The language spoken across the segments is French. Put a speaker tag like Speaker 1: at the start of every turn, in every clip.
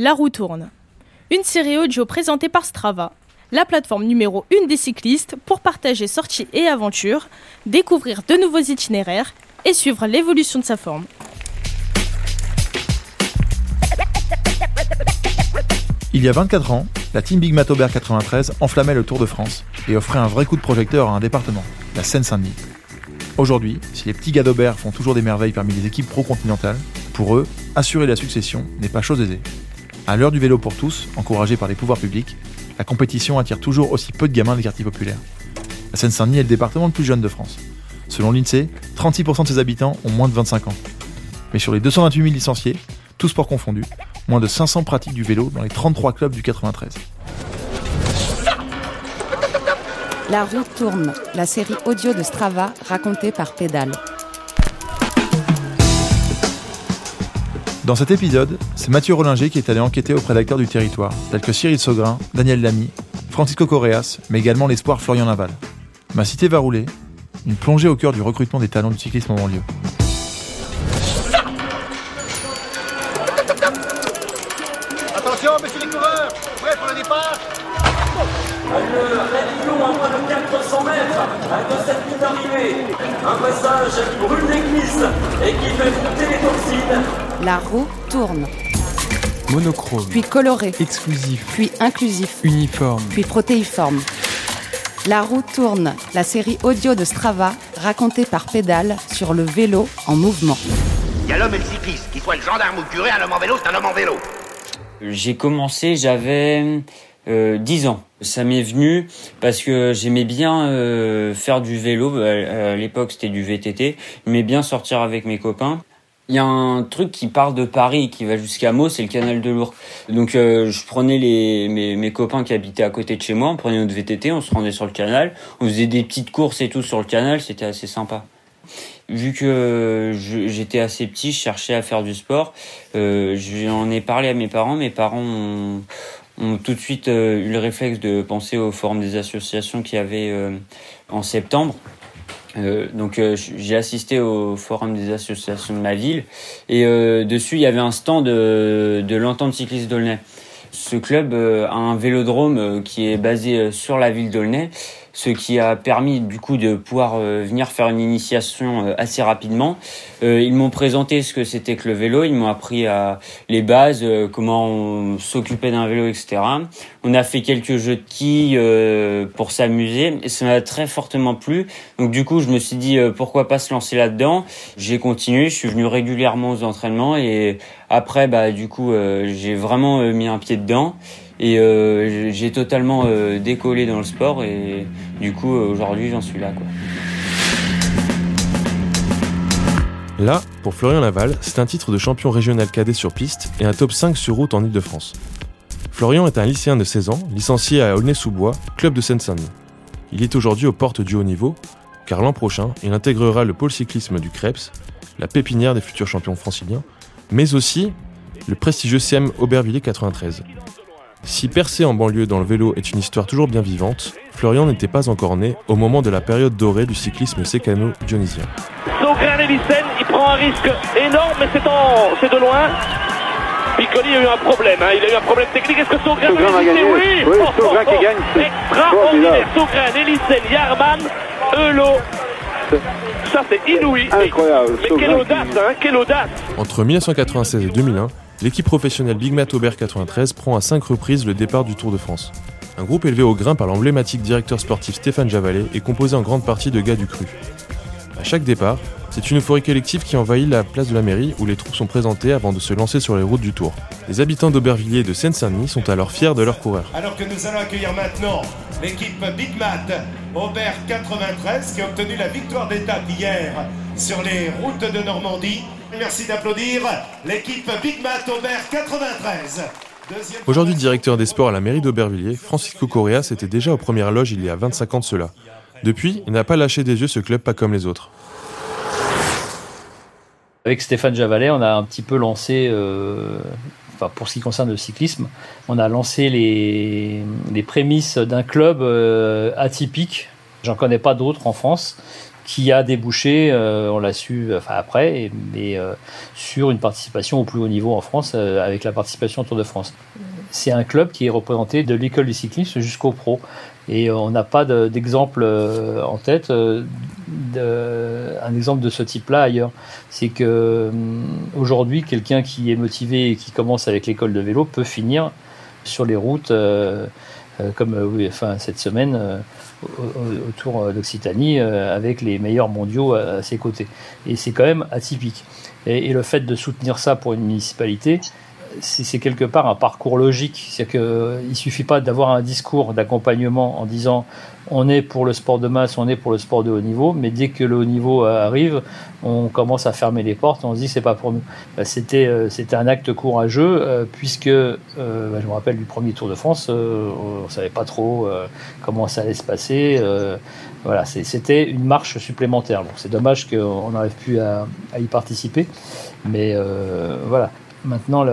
Speaker 1: La roue tourne. Une série audio présentée par Strava, la plateforme numéro 1 des cyclistes pour partager sorties et aventures, découvrir de nouveaux itinéraires et suivre l'évolution de sa forme.
Speaker 2: Il y a 24 ans, la team Big Matober 93 enflammait le Tour de France et offrait un vrai coup de projecteur à un département, la Seine-Saint-Denis. Aujourd'hui, si les petits gars d'Aubert font toujours des merveilles parmi les équipes pro-continentales, pour eux, assurer la succession n'est pas chose aisée. À l'heure du vélo pour tous, encouragé par les pouvoirs publics, la compétition attire toujours aussi peu de gamins des quartiers populaires. La Seine-Saint-Denis est le département le plus jeune de France. Selon l'INSEE, 36% de ses habitants ont moins de 25 ans. Mais sur les 228 000 licenciés, tous sports confondus, moins de 500 pratiquent du vélo dans les 33 clubs du 93.
Speaker 3: La route tourne, la série audio de Strava racontée par Pédale.
Speaker 2: Dans cet épisode, c'est Mathieu Rollinger qui est allé enquêter auprès d'acteurs du territoire, tels que Cyril Saugrin, Daniel Lamy, Francisco Correas, mais également l'espoir Florian Naval. Ma cité va rouler, une plongée au cœur du recrutement des talents du cyclisme en banlieue.
Speaker 4: Attention, messieurs les coureurs, prêts pour le départ
Speaker 5: Réunion à moins de 400 mètres, à de cette ligne d'arrivée. Un passage qui brûle l'église et qui fait monter les toxines.
Speaker 3: La roue tourne,
Speaker 6: Monochrome,
Speaker 3: puis coloré,
Speaker 6: exclusif,
Speaker 3: puis inclusif,
Speaker 6: uniforme.
Speaker 3: puis protéiforme. La roue tourne, la série audio de Strava racontée par Pédale sur le vélo en mouvement.
Speaker 4: Il y a l'homme et le cycliste, qu'il soit le gendarme ou le curé, un homme en vélo, c'est un homme en vélo.
Speaker 7: J'ai commencé, j'avais euh, 10 ans. Ça m'est venu parce que j'aimais bien euh, faire du vélo. À, à l'époque, c'était du VTT. J'aimais bien sortir avec mes copains. Il y a un truc qui part de Paris et qui va jusqu'à Meaux, c'est le canal de Lourdes. Donc euh, je prenais les, mes, mes copains qui habitaient à côté de chez moi, on prenait notre VTT, on se rendait sur le canal, on faisait des petites courses et tout sur le canal, c'était assez sympa. Vu que je- j'étais assez petit, je cherchais à faire du sport. Euh, J'en ai parlé à mes parents. Mes parents ont, ont tout de suite euh, eu le réflexe de penser au forum des associations qu'il y avait euh, en septembre. Euh, donc euh, j'ai assisté au forum des associations de ma ville et euh, dessus il y avait un stand de, de l'entente cycliste d'Aulnay. Ce club euh, a un vélodrome euh, qui est basé sur la ville d'Aulnay, ce qui a permis du coup de pouvoir euh, venir faire une initiation euh, assez rapidement. Euh, ils m'ont présenté ce que c'était que le vélo, ils m'ont appris à les bases, euh, comment on s'occupait d'un vélo, etc. On a fait quelques jeux de quilles euh, pour s'amuser et ça m'a très fortement plu. Donc du coup, je me suis dit euh, pourquoi pas se lancer là-dedans. J'ai continué, je suis venu régulièrement aux entraînements et après, bah du coup, euh, j'ai vraiment euh, mis un pied dedans et euh, j'ai totalement euh, décollé dans le sport et du coup, euh, aujourd'hui, j'en suis là, quoi.
Speaker 8: Là, pour Florian Laval, c'est un titre de champion régional cadet sur piste et un top 5 sur route en Ile-de-France. Florian est un lycéen de 16 ans, licencié à Aulnay-sous-Bois, club de Seine-Saint-Denis. Il est aujourd'hui aux portes du haut niveau, car l'an prochain, il intégrera le pôle cyclisme du Krebs, la pépinière des futurs champions franciliens, mais aussi le prestigieux CM Aubervilliers 93. Si percer en banlieue dans le vélo est une histoire toujours bien vivante, Florian n'était pas encore né au moment de la période dorée du cyclisme sécano-dionysien.
Speaker 9: Il prend un risque énorme, mais c'est en... c'est de loin. Piccoli a eu un problème, hein. il a eu un problème technique. Est-ce que va résister
Speaker 10: gagner.
Speaker 9: Oui,
Speaker 10: Oui, Saugrin qui gagne, c'est
Speaker 9: Extraordinaire. Saugrin, Lévicen, Yarman, Eulot. Ça, c'est inouï.
Speaker 10: Incroyable.
Speaker 9: Mais quelle
Speaker 10: qui-
Speaker 9: audace, hein, quelle audace.
Speaker 8: Entre 1996 et 2001, l'équipe professionnelle Big Mat Aubert 93 prend à cinq reprises le départ du Tour de France. Un groupe élevé au grain par l'emblématique directeur sportif Stéphane Javalet est composé en grande partie de gars du cru. À chaque départ, c'est une euphorie collective qui envahit la place de la mairie où les troupes sont présentées avant de se lancer sur les routes du Tour. Les habitants d'Aubervilliers et de Seine-Saint-Denis sont alors fiers de leurs coureurs.
Speaker 11: Alors que nous allons accueillir maintenant l'équipe Big Mat Aubert 93 qui a obtenu la victoire d'étape hier sur les routes de Normandie. Merci d'applaudir l'équipe Big Mat Aubert 93. Deuxième
Speaker 8: Aujourd'hui directeur des sports à la mairie d'Aubervilliers, Francisco Correas était déjà aux premières loges il y a 25 ans de cela. Depuis, il n'a pas lâché des yeux ce club pas comme les autres.
Speaker 12: Avec Stéphane Javalet, on a un petit peu lancé, euh, enfin pour ce qui concerne le cyclisme, on a lancé les, les prémices d'un club euh, atypique. J'en connais pas d'autres en France qui a débouché, on l'a su enfin après, mais sur une participation au plus haut niveau en France avec la participation au Tour de France. C'est un club qui est représenté de l'école du cyclisme jusqu'au pro. Et on n'a pas d'exemple en tête, de, un exemple de ce type-là ailleurs. C'est que aujourd'hui, quelqu'un qui est motivé et qui commence avec l'école de vélo peut finir sur les routes, euh, euh, comme euh, oui, enfin, cette semaine autour d'Occitanie, avec les meilleurs mondiaux à, ses côtés. Et c'est quand même atypique. Et, le fait de soutenir ça pour une municipalité, c'est quelque part un parcours logique. C'est-à-dire qu'il ne suffit pas d'avoir un discours d'accompagnement en disant on est pour le sport de masse, on est pour le sport de haut niveau, mais dès que le haut niveau arrive, on commence à fermer les portes, on se dit c'est pas pour nous. Bah, c'était euh, c'était un acte courageux euh, puisque euh, bah, je me rappelle du premier Tour de France, on savait pas trop comment ça allait se passer. voilà, c'était une marche supplémentaire. c'est dommage qu'on n'arrive plus à, y participer, mais voilà. Maintenant,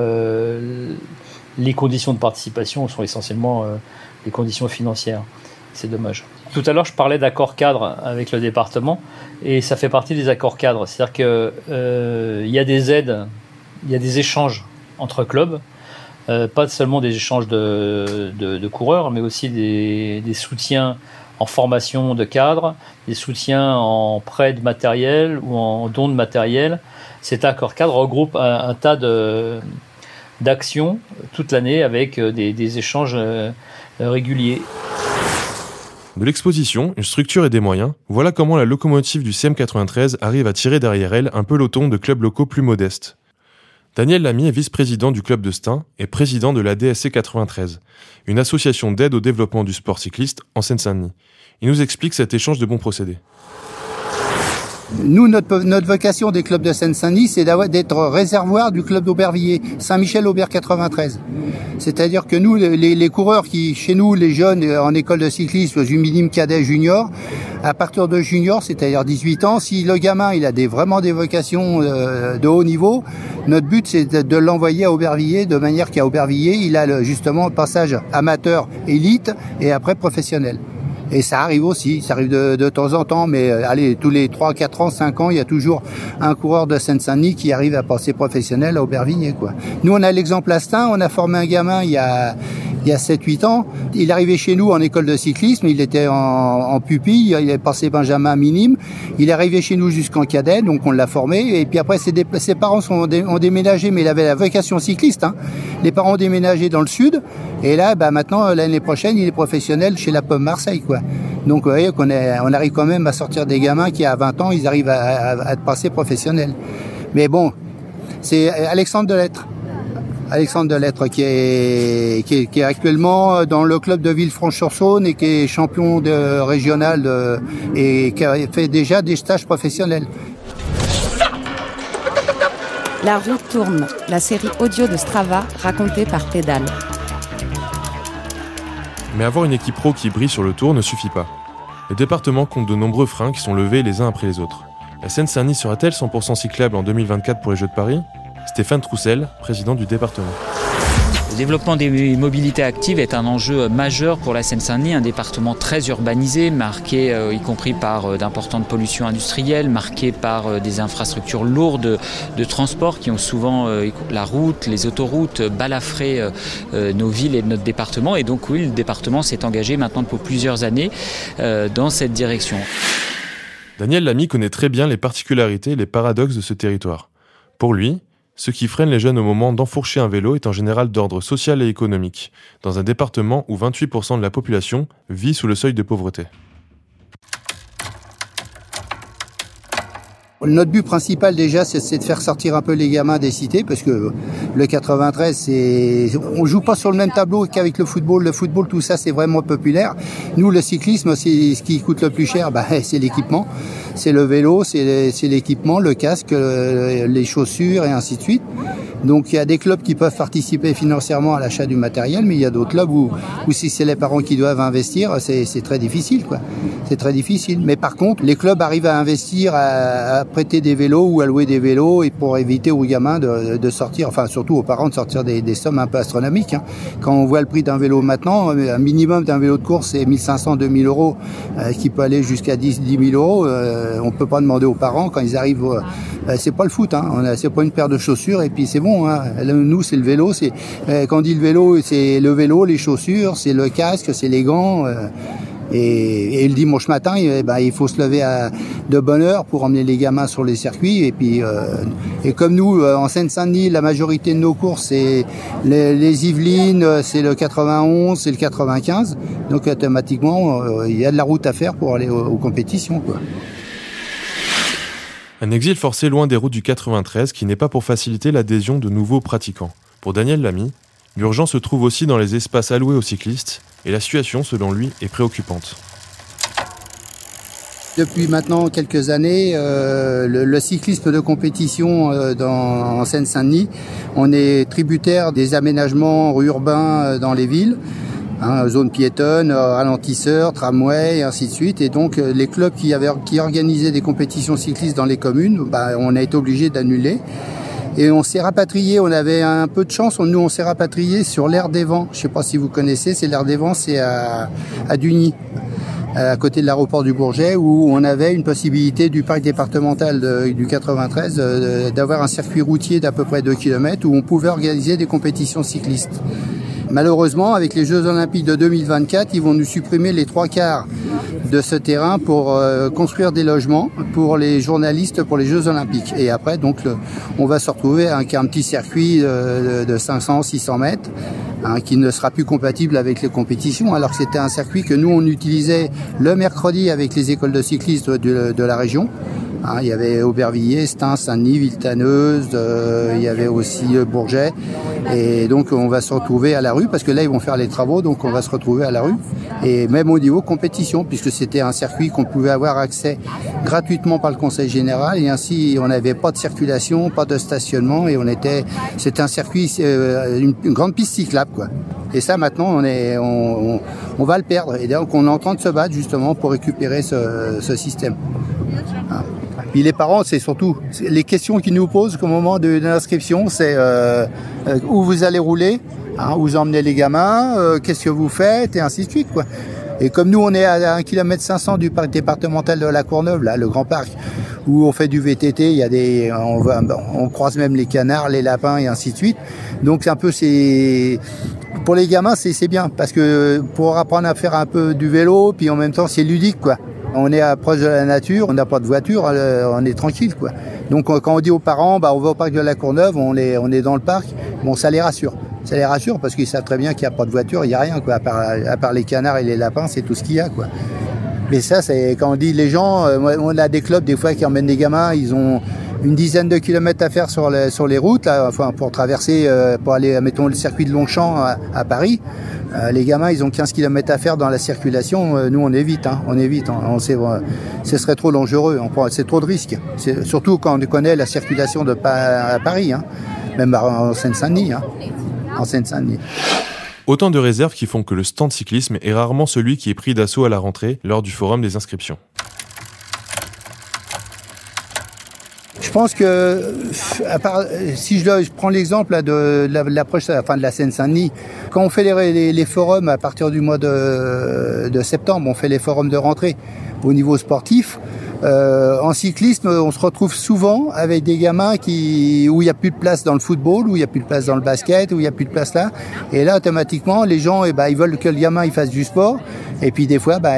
Speaker 12: les conditions de participation sont essentiellement les conditions financières. C'est dommage. Tout à l'heure, je parlais d'accords cadres avec le département, et ça fait partie des accords cadres. C'est-à-dire qu'il euh, y a des aides, il y a des échanges entre clubs, euh, pas seulement des échanges de, coureurs, mais aussi des, soutiens en formation de cadres, des soutiens en prêt de matériel ou en don de matériel. Cet accord cadre regroupe un, tas d'actions toute l'année avec des, des échanges euh, réguliers.
Speaker 8: De l'exposition, une structure et des moyens, voilà comment la locomotive du CM93 arrive à tirer derrière elle un peloton de clubs locaux plus modestes. Daniel Lamy est vice-président du club de Stein et président de la DSC 93, une association d'aide au développement du sport cycliste en Seine-Saint-Denis. Il nous explique cet échange de bons procédés.
Speaker 10: Nous, notre, vocation des clubs de Seine-Saint-Denis, c'est d'être réservoir du club d'Aubervilliers, Saint-Michel-Aubert 93. C'est-à-dire que nous, les, coureurs qui, chez nous, les jeunes en école de cyclisme, du minime cadet junior, à partir de junior, c'est-à-dire 18 ans, si le gamin, il a vraiment des vocations euh, de haut niveau, notre but, c'est de, l'envoyer à Aubervilliers de manière qu'à Aubervilliers, il a justement le passage amateur élite et après professionnel. Et ça arrive aussi, ça arrive de, de temps en temps, mais euh, allez, tous les 3, 4 ans, 5 ans, il y a toujours un coureur de Seine-Saint-Denis qui arrive à passer professionnel à Aubervilliers. Quoi. Nous, on a l'exemple Astin, on a formé un gamin il y a, il y a 7-8 ans. Il arrivé chez nous en école de cyclisme, il était en, pupille, il est passé Benjamin minime. Il est arrivé chez nous jusqu'en cadet, donc on l'a formé. Et puis après, ses, parents ont déménagé, mais il avait la vocation cycliste. Hein. Les parents ont déménagé dans le sud. Et là, bah, maintenant, l'année prochaine, il est professionnel chez la Pomme Marseille. Quoi. Donc vous voyez on arrive quand même à sortir des gamins qui, à 20 ans, ils arrivent à, à, à passer professionnels. Mais bon, c'est Alexandre Delettre. Alexandre Delettre qui est, qui est, qui est actuellement dans le club de Villefranche-sur-Saône et qui est champion de, régional de, et qui a fait déjà des stages professionnels.
Speaker 3: La roue tourne, la série audio de Strava racontée par Pédale.
Speaker 8: Mais avoir une équipe pro qui brille sur le tour ne suffit pas. Le département compte de nombreux freins qui sont levés les uns après les autres. La Seine-Saint-Denis sera-t-elle 100% cyclable en 2024 pour les Jeux de Paris? Stéphane Troussel, président du département.
Speaker 13: Le développement des mobilités actives est un enjeu majeur pour la Seine-Saint-Denis, un département très urbanisé, marqué euh, y compris par euh, d'importantes pollutions industrielles, marqué par euh, des infrastructures lourdes de transport qui ont souvent la route, les autoroutes balafré nos villes et notre département. Et donc oui, le département s'est engagé maintenant pour plusieurs années dans cette direction.
Speaker 8: Daniel Lamy connaît très bien les particularités et les paradoxes de ce territoire. Pour lui, ce qui freine les jeunes au moment d'enfourcher un vélo est en général d'ordre social et économique, dans un département où 28% de la population vit sous le seuil de pauvreté.
Speaker 10: Notre but principal déjà, c'est de faire sortir un peu les gamins des cités, parce que le 93, c'est, on joue pas sur le même tableau qu'avec le football. Le football, tout ça, c'est vraiment populaire. Nous, le cyclisme, c'est ce qui coûte le plus cher, bah, c'est l'équipement, c'est le vélo, c'est l'équipement, le casque, euh, les chaussures et ainsi de suite. Donc il y a des clubs qui peuvent participer financièrement à l'achat du matériel, mais il y a d'autres clubs où, où si c'est les parents qui doivent investir, c'est très difficile. C'est très difficile. Mais par contre, les clubs arrivent à investir à prêter des vélos ou à louer des vélos et pour éviter aux gamins de, de sortir, enfin surtout aux parents de sortir des, des sommes un peu astronomiques. hein. Quand on voit le prix d'un vélo maintenant, un minimum d'un vélo de course c'est 1500, 2000 euros, euh, qui peut aller jusqu'à 10, 10 000 euros. Euh, on peut pas demander aux parents quand ils arrivent. euh, euh, c'est pas le foot, hein. On a- c'est pas une paire de chaussures et puis c'est bon. Hein. Nous c'est le vélo. C'est euh, quand on dit le vélo, c'est le vélo, les chaussures, c'est le casque, c'est les gants. euh, et, le dimanche matin, eh ben, il faut se lever de bonne heure pour emmener les gamins sur les circuits. Et puis, euh, et comme nous, euh, en Seine-Saint-Denis, la majorité de nos courses, c'est les, Yvelines, euh, c'est le 91, c'est le 95. Donc automatiquement, euh, il y a de la route à faire pour aller aux, aux compétitions. Quoi.
Speaker 8: Un exil forcé loin des routes du 93 qui n'est pas pour faciliter l'adhésion de nouveaux pratiquants. Pour Daniel Lamy, l'urgence se trouve aussi dans les espaces alloués aux cyclistes et la situation, selon lui, est préoccupante.
Speaker 10: Depuis maintenant quelques années, euh, le, cyclisme de compétition euh, dans, en Seine-Saint-Denis, on est tributaire des aménagements urbains euh, dans les villes, hein, zones piétonnes, euh, ralentisseurs, tramways, et ainsi de suite. Et donc euh, les clubs qui, avaient, qui organisaient des compétitions cyclistes dans les communes, bah, on a été obligé d'annuler. Et on s'est rapatrié, on avait un peu de chance, nous on s'est rapatrié sur l'air des vents. Je sais pas si vous connaissez, c'est l'air des vents, c'est à, à Dugny à côté de l'aéroport du Bourget, où on avait une possibilité du parc départemental du 93 euh, d'avoir un circuit routier d'à peu près 2 km où on pouvait organiser des compétitions cyclistes. Malheureusement, avec les Jeux Olympiques de 2024, ils vont nous supprimer les trois quarts de ce terrain pour euh, construire des logements pour les journalistes pour les Jeux Olympiques. Et après, donc, on va se retrouver avec un petit circuit euh, de, de 500-600 mètres hein, qui ne sera plus compatible avec les compétitions, alors que c'était un circuit que nous, on utilisait le mercredi avec les écoles de cyclisme de, de la région. Hein, il y avait Aubervilliers, Stein, Saint-Denis, Villetaneuse, euh, il y avait aussi euh, Bourget. Et donc on va se retrouver à la rue, parce que là ils vont faire les travaux, donc on va se retrouver à la rue. Et même au niveau compétition, puisque c'était un circuit qu'on pouvait avoir accès gratuitement par le Conseil Général, et ainsi on n'avait pas de circulation, pas de stationnement, et on était, c'était un circuit, euh, une, grande piste cyclable, quoi. Et ça maintenant on est, on, va le perdre. Et donc on est en train de se battre justement pour récupérer ce système. Les parents, c'est surtout les questions qu'ils nous posent au moment de, l'inscription, c'est euh, euh, où vous allez rouler, hein, où vous emmenez les gamins, euh, qu'est-ce que vous faites, et ainsi de suite. Et comme nous, on est à 1 km 500 du parc départemental de la Courneuve, là, le grand parc, où on fait du VTT, il y a des, on, on croise même les canards, les lapins, et ainsi de suite. Donc c'est un peu, c'est pour les gamins, c'est bien parce que pour apprendre à faire un peu du vélo, puis en même temps, c'est ludique. On est proche de la nature, on n'a pas de voiture, euh, on est tranquille. Donc euh, quand on dit aux parents, bah on va au parc de la Courneuve, on est, dans le parc, bon, ça les rassure. Ça les rassure parce qu'ils savent très bien qu'il n'y a pas de voiture, il n'y a rien, quoi. À part, les canards et les lapins, c'est tout ce qu'il y a, quoi. Mais ça, quand on dit les gens, euh, on a des clubs des fois qui emmènent des gamins, ils ont une dizaine de kilomètres à faire sur les, routes, enfin pour traverser, euh, pour aller, mettons le circuit de Longchamp à, Paris. Euh, les gamins, ils ont 15 kilomètres à faire dans la circulation. Euh, nous, on évite, hein, on évite. hein. on sait, ce serait trop dangereux. on C'est trop de risques. Surtout quand on connaît la circulation de à Paris, hein, même en Seine-Saint-Denis. hein, en Seine-Saint-Denis.
Speaker 8: Autant de réserves qui font que le stand cyclisme est rarement celui qui est pris d'assaut à la rentrée lors du forum des inscriptions.
Speaker 10: Pense que, à part, si je, je prends l'exemple de, la- l'approche enfin, de la Seine-Saint-Denis, quand on fait les, forums à partir du mois de, de septembre, on fait les forums de rentrée au niveau sportif. euh, en cyclisme, on se retrouve souvent avec des gamins qui, où il n'y a plus de place dans le football, où il n'y a plus de place dans le basket, où il n'y a plus de place là. Et là, automatiquement, les gens, eh ben, ils veulent que le gamin il fasse du sport. Et puis des fois, bah,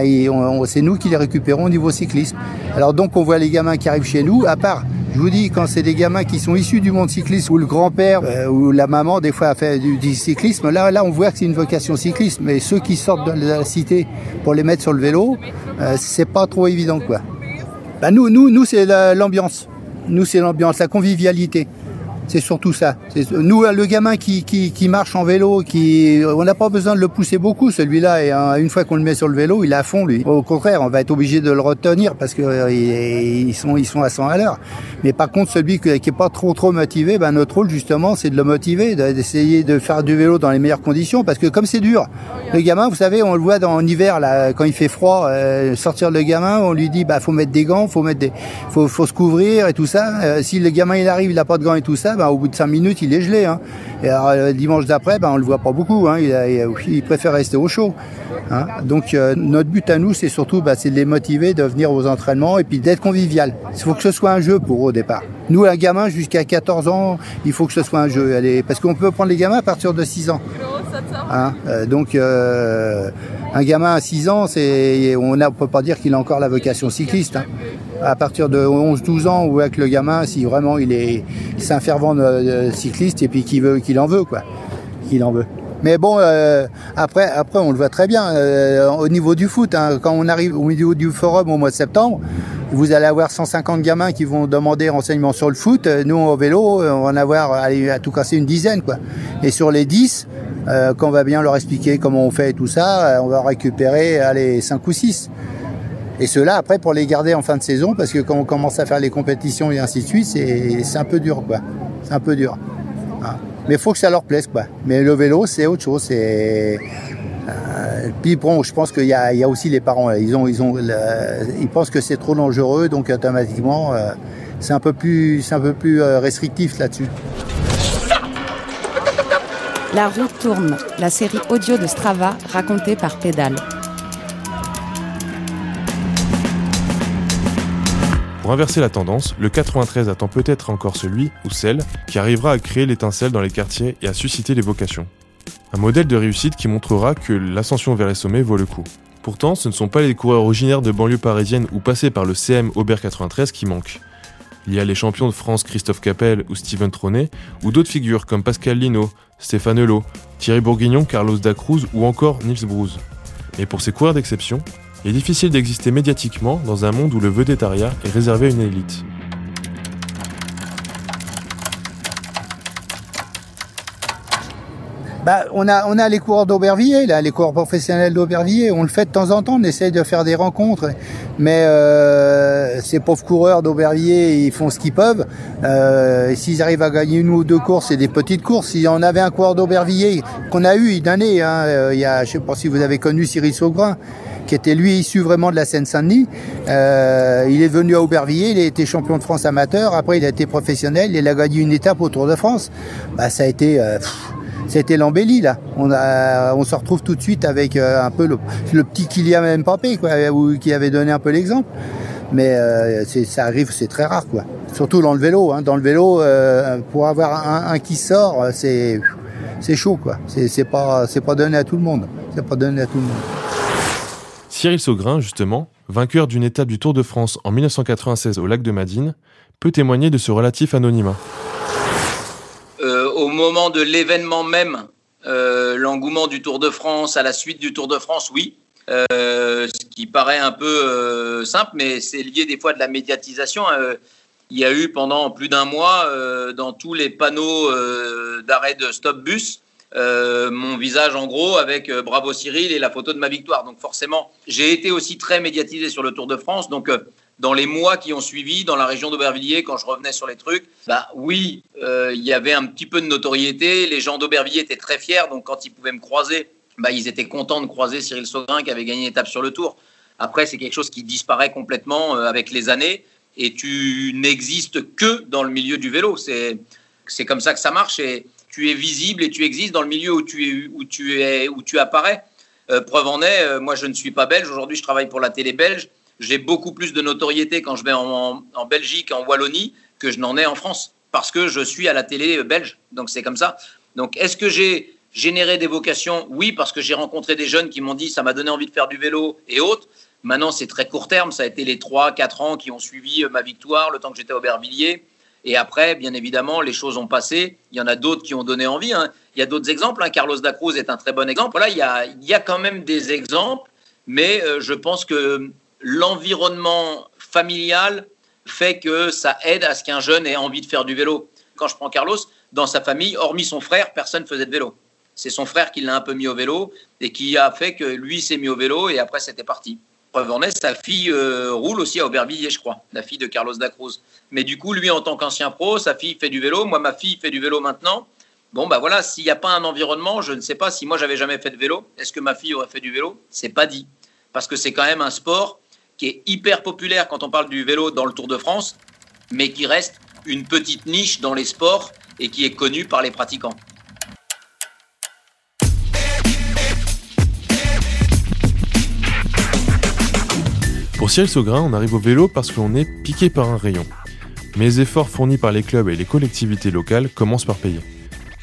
Speaker 10: c'est nous qui les récupérons au niveau cyclisme. Alors donc, on voit les gamins qui arrivent chez nous, à part je vous dis, quand c'est des gamins qui sont issus du monde cycliste, où le grand-père euh, ou la maman, des fois, a fait du, cyclisme, là, là, on voit que c'est une vocation cycliste. Mais ceux qui sortent de la cité pour les mettre sur le vélo, euh, c'est pas trop évident, quoi. Bah, nous, nous, nous, c'est la- l'ambiance. Nous, c'est l'ambiance, la convivialité. C'est surtout ça. Nous, le gamin qui, qui, qui, marche en vélo, qui, on n'a pas besoin de le pousser beaucoup, celui-là. Et une fois qu'on le met sur le vélo, il est à fond, lui. Au contraire, on va être obligé de le retenir parce que euh, ils sont, ils sont à 100 à l'heure. Mais par contre, celui qui, est pas trop, trop motivé, ben, notre rôle, justement, c'est de le motiver, d'essayer de faire du vélo dans les meilleures conditions parce que comme c'est dur, le gamin, vous savez, on le voit dans l'hiver, là, quand il fait froid, euh, sortir le gamin, on lui dit, bah, faut mettre des gants, faut mettre des, faut, faut se couvrir et tout ça. Euh, si le gamin, il arrive, il a pas de gants et tout ça, ben, au bout de cinq minutes, il est gelé. Hein. Et alors, le dimanche d'après, ben, on le voit pas beaucoup. Hein. Il, préfère rester au chaud. Hein. Donc, euh, notre but à nous, c'est surtout, c'est de les motiver de venir aux entraînements et puis d'être convivial. Il faut que ce soit un jeu pour eux au départ. Nous, un gamin jusqu'à 14 ans, il faut que ce soit un jeu. Parce qu'on peut prendre les gamins à partir de 6 ans. Euh, donc, euh, un gamin à 6 ans, on ne peut pas dire qu'il a encore la vocation cycliste. À partir de 11-12 ans, ou avec le gamin, si vraiment il est, un fervent cycliste et puis qu'il veut, qu'il en veut, quoi, qu'il en veut. Mais bon, euh, après, après, on le voit très bien. Euh, au niveau du foot, hein, quand on arrive au niveau du forum au mois de septembre, vous allez avoir 150 gamins qui vont demander renseignements sur le foot. Nous, au vélo, on va en avoir à tout casser une dizaine. quoi. Et sur les 10, euh, quand on va bien leur expliquer comment on fait et tout ça, euh, on va récupérer allez, 5 ou 6. Et ceux-là, après, pour les garder en fin de saison, parce que quand on commence à faire les compétitions et ainsi de suite, c'est un peu dur, quoi. C'est un peu dur. Hein. Mais il faut que ça leur plaise, quoi. Mais le vélo, c'est autre chose. C'est euh, puis bon, je pense qu'il y, y a, aussi les parents. Ils ont, ils ont, ils pensent que c'est trop dangereux, donc automatiquement, euh, c'est un peu plus, c'est un peu plus euh, restrictif là-dessus.
Speaker 3: La roue tourne, la série audio de Strava racontée par Pédale.
Speaker 8: Pour inverser la tendance, le 93 attend peut-être encore celui ou celle qui arrivera à créer l'étincelle dans les quartiers et à susciter les vocations. Un modèle de réussite qui montrera que l'ascension vers les sommets vaut le coup. Pourtant, ce ne sont pas les coureurs originaires de banlieue parisienne ou passés par le CM Aubert 93 qui manquent. Il y a les champions de France Christophe Capel ou Steven Tronet, ou d'autres figures comme Pascal Lino, Stéphane Hulot, Thierry Bourguignon, Carlos Dacruz ou encore Nils Bruce. Et pour ces coureurs d'exception, il est difficile d'exister médiatiquement dans un monde où le vedettariat est réservé à une élite.
Speaker 10: Bah, on a on a les coureurs d'Aubervilliers les coureurs professionnels d'Aubervilliers. On le fait de temps en temps, on essaye de faire des rencontres, mais euh, ces pauvres coureurs d'Aubervilliers, ils font ce qu'ils peuvent. Euh, S'ils arrivent à gagner une ou deux courses, c'est des petites courses. Si on avait un coureur d'Aubervilliers qu'on a eu une hein, euh, il y a, je sais pas si vous avez connu Cyril Saugrin qui était lui issu vraiment de la Seine-Saint-Denis. Euh, il est venu à Aubervilliers, il a été champion de France amateur, après il a été professionnel, il a gagné une étape au Tour de France. Bah, ça a été... Euh, c'était l'embellie là. On, a, on se retrouve tout de suite avec euh, un peu le, le, petit Kylian Mbappé quoi, qui avait donné un peu l'exemple. Mais euh, ça arrive, c'est très rare quoi. Surtout dans le vélo. Hein. Dans le vélo, euh, pour avoir un, un qui sort, c'est c'est chaud quoi. C'est pas c'est pas donné à tout le monde. C'est pas donné à tout le monde.
Speaker 8: Cyril Saugrin, justement, vainqueur d'une étape du Tour de France en 1996 au lac de Madine, peut témoigner de ce relatif anonymat
Speaker 14: au moment de l'événement même, euh, l'engouement du Tour de France à la suite du Tour de France, oui. Euh, ce qui paraît un peu euh, simple, mais c'est lié des fois de la médiatisation. il y a eu pendant plus d'un mois dans tous les panneaux d'arrêt de stop bus mon visage en gros avec Bravo Cyril et la photo de ma victoire. Donc forcément, j'ai été aussi très médiatisé sur le Tour de France. Donc dans les mois qui ont suivi, dans la région d'Aubervilliers, quand je revenais sur les trucs, bah oui, euh, il y avait un petit peu de notoriété. Les gens d'Aubervilliers étaient très fiers, donc quand ils pouvaient me croiser, bah, ils étaient contents de croiser Cyril Saugrin qui avait gagné une étape sur le Tour. Après, c'est quelque chose qui disparaît complètement euh, avec les années et tu n'existes que dans le milieu du vélo. C'est c'est comme ça que ça marche et tu es visible et tu existes dans le milieu où tu es où tu es où tu apparais. Euh, preuve en est, moi je ne suis pas belge. Aujourd'hui, je travaille pour la télé belge j'ai beaucoup plus de notoriété quand je vais en, Belgique, en Wallonie, que je n'en ai en France, parce que je suis à la télé belge. Donc c'est comme ça. Donc est-ce que j'ai généré des vocations? Oui, parce que j'ai rencontré des jeunes qui m'ont dit ça m'a donné envie de faire du vélo et autres. Maintenant, c'est très court terme. Ça a été les 3-4 ans qui ont suivi euh, ma victoire, le temps que j'étais au Aubervilliers. Et après, bien évidemment, les choses ont passé. Il y en a d'autres qui ont donné envie. Hein. Il y a d'autres exemples. Hein. Carlos Dacruz est un très bon exemple. Il y a, il y a quand même des exemples, mais euh, je pense que l'environnement familial fait que ça aide à ce qu'un jeune ait envie de faire du vélo. Quand je prends Carlos, dans sa famille, hormis son frère, personne ne faisait de vélo. C'est son frère qui l'a un peu mis au vélo et qui a fait que lui s'est mis au vélo et après c'était parti. Sa fille euh, roule aussi à Aubervilliers, je crois, la fille de Carlos Dacruz. Mais du coup, lui en tant qu'ancien pro, sa fille fait du vélo, moi ma fille fait du vélo maintenant. Bon, bah voilà, s'il n'y a pas un environnement, je ne sais pas si moi j'avais jamais fait de vélo, est-ce que ma fille aurait fait du vélo? C'est pas dit. Parce que c'est quand même un sport qui est hyper populaire quand on parle du vélo dans le Tour de France, mais qui reste une petite niche dans les sports et qui est connu par les pratiquants.
Speaker 8: Pour Cyril Saugrain, on arrive au vélo parce que l'on est piqué par un rayon. Mais les efforts fournis par les clubs et les collectivités locales commencent par payer.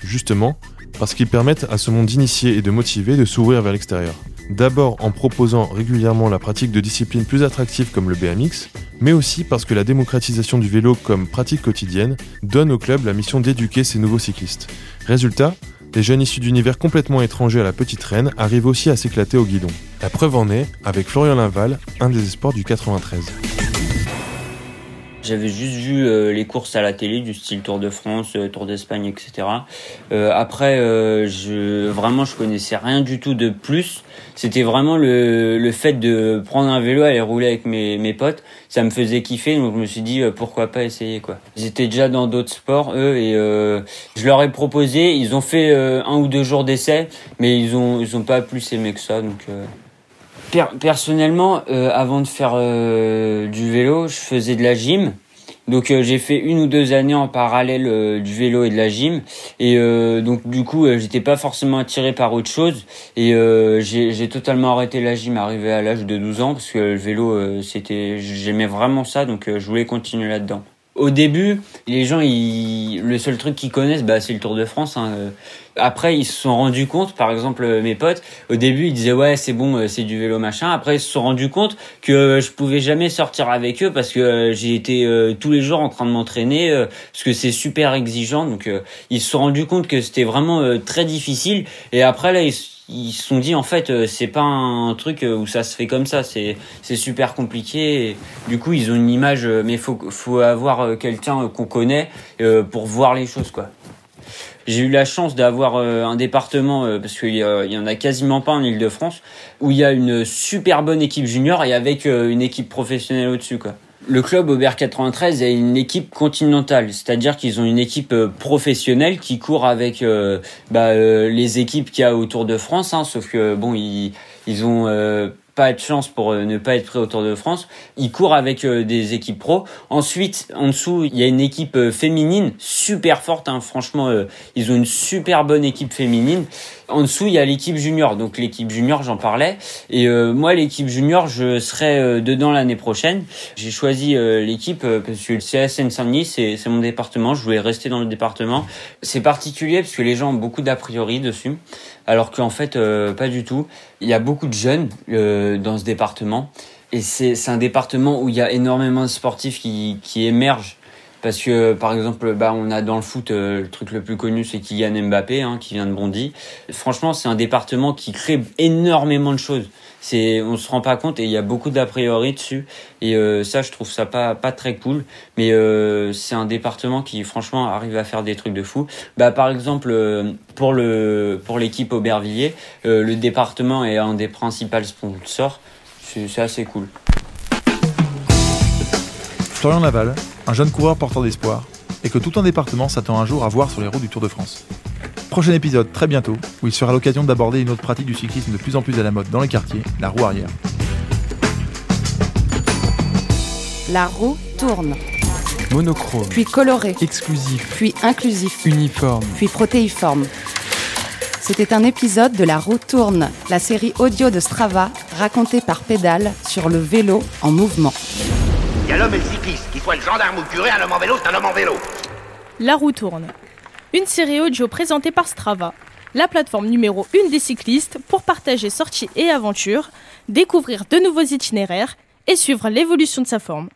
Speaker 8: Justement, parce qu'ils permettent à ce monde d'initiés et de motivés de s'ouvrir vers l'extérieur. D'abord en proposant régulièrement la pratique de disciplines plus attractives comme le BMX, mais aussi parce que la démocratisation du vélo comme pratique quotidienne donne au club la mission d'éduquer ces nouveaux cyclistes. Résultat, les jeunes issus d'univers complètement étrangers à la petite reine arrivent aussi à s'éclater au guidon. La preuve en est avec Florian Laval, un des espoirs du 93.
Speaker 7: J'avais juste vu euh, les courses à la télé du style Tour de France, euh, Tour d'Espagne, etc. Euh, après, je vraiment je connaissais rien du tout de plus. C'était vraiment le, fait de prendre un vélo, aller rouler avec mes, potes, ça me faisait kiffer. Donc je me suis dit pourquoi pas essayer quoi. Ils étaient déjà dans d'autres sports eux et je leur ai proposé. Ils ont fait un ou deux jours d'essai, mais ils ont ils ont pas plus aimé que ça. Personnellement, euh, avant de faire euh, du vélo, je faisais de la gym. Donc euh, j'ai fait une ou deux années en parallèle du vélo et de la gym et donc du coup j'étais pas forcément attiré par autre chose et j'ai totalement arrêté la gym arrivé à l'âge de 12 ans parce que le vélo c'était j'aimais vraiment ça donc je voulais continuer là-dedans. Au début, les gens, le seul truc qu'ils connaissent, bah, c'est le Tour de France. Hein. Après, ils se sont rendus compte, par exemple, mes potes, au début, ils disaient ouais, c'est bon, euh, c'est du vélo machin. Après, ils se sont rendus compte que je pouvais jamais sortir avec eux parce que euh, j'ai été euh, tous les jours en train de m'entraîner parce que c'est super exigeant. Donc, ils se sont rendus compte que c'était vraiment très difficile. Et après, là, ils ils se sont dit en fait c'est pas un truc où ça se fait comme ça c'est c'est super compliqué du coup ils ont une image mais faut faut avoir quelqu'un qu'on connaît pour voir les choses quoi j'ai eu la chance d'avoir euh, un département, euh, parce qu'il y, en a quasiment pas en Ile-de-France, où il y a une super bonne équipe junior et avec euh, une équipe professionnelle au-dessus. quoi. Le club Aubert 93 a une équipe continentale, c'est-à-dire qu'ils ont une équipe professionnelle qui court avec bah, les équipes qu'il y a autour de France, hein, sauf que bon, ils, ils ont pas de chance pour euh, ne pas être prêt au Tour de France. Il court avec euh, des équipes pro. Ensuite, en dessous, il y a une équipe euh, féminine super forte. Hein. Franchement, ils ont une super bonne équipe féminine. En dessous, il y a l'équipe junior. Donc l'équipe junior, j'en parlais. Et moi, l'équipe junior, je serai dedans l'année prochaine. J'ai choisi l'équipe parce que le CSN Saint-Denis, c'est mon département. Je voulais rester dans le département. C'est particulier parce que les gens ont beaucoup d'a priori dessus alors qu'en fait euh, pas du tout. Il y a beaucoup de jeunes euh, dans ce département et c'est un département où il y a énormément de sportifs qui, qui émergent parce que par exemple bah on a dans le foot euh, le truc le plus connu c'est Kylian Mbappé hein, qui vient de Bondy. Franchement c'est un département qui crée énormément de choses. C'est on se rend pas compte et il y a beaucoup d'a priori dessus et euh, ça je trouve ça pas très cool mais euh, c'est un département qui franchement arrive à faire des trucs de fou. Bah par exemple pour l'équipe Aubervilliers le département est un des principaux sponsors. C'est assez cool.
Speaker 2: Florian Laval, un jeune coureur porteur d'espoir, et que tout un département s'attend un jour à voir sur les routes du Tour de France. Prochain épisode très bientôt, où il sera l'occasion d'aborder une autre pratique du cyclisme de plus en plus à la mode dans les quartiers, la roue arrière.
Speaker 3: La roue tourne.
Speaker 6: Monochrome.
Speaker 3: Puis coloré.
Speaker 6: Exclusif.
Speaker 3: Puis inclusif.
Speaker 6: Uniforme.
Speaker 3: Puis protéiforme. C'était un épisode de La roue tourne, la série audio de Strava racontée par Pédale sur le vélo en mouvement.
Speaker 4: Et le cycliste, qu'il soit le gendarme ou curé, un homme en vélo, c'est un homme en vélo.
Speaker 1: La roue tourne. Une série audio présentée par Strava, la plateforme numéro 1 des cyclistes pour partager sorties et aventures, découvrir de nouveaux itinéraires et suivre l'évolution de sa forme.